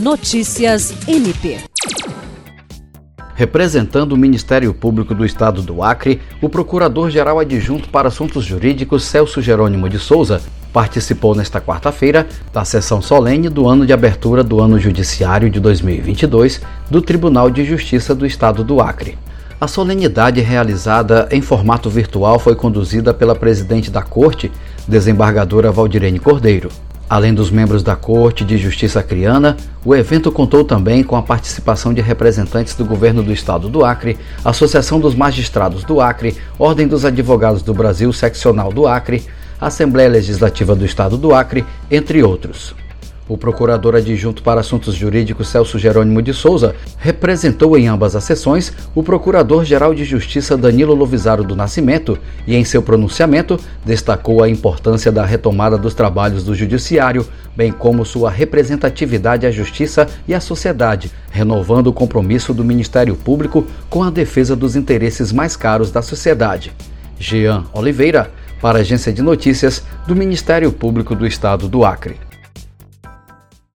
Notícias MP. Representando o Ministério Público do Estado do Acre, o Procurador-Geral Adjunto para Assuntos Jurídicos Celso Jerônimo de Souza participou nesta quarta-feira da sessão solene do ano de abertura do ano judiciário de 2022 do Tribunal de Justiça do Estado do Acre. A solenidade realizada em formato virtual foi conduzida pela presidente da Corte, desembargadora Valdirene Cordeiro. Além dos membros da Corte de Justiça Criana, o evento contou também com a participação de representantes do governo do estado do Acre, Associação dos Magistrados do Acre, Ordem dos Advogados do Brasil Seccional do Acre, Assembleia Legislativa do Estado do Acre, entre outros. O procurador adjunto para assuntos jurídicos Celso Jerônimo de Souza representou em ambas as sessões o Procurador-Geral de Justiça Danilo Lovisaro do Nascimento e, em seu pronunciamento, destacou a importância da retomada dos trabalhos do Judiciário, bem como sua representatividade à Justiça e à sociedade, renovando o compromisso do Ministério Público com a defesa dos interesses mais caros da sociedade. Jean Oliveira, para a Agência de Notícias do Ministério Público do Estado do Acre.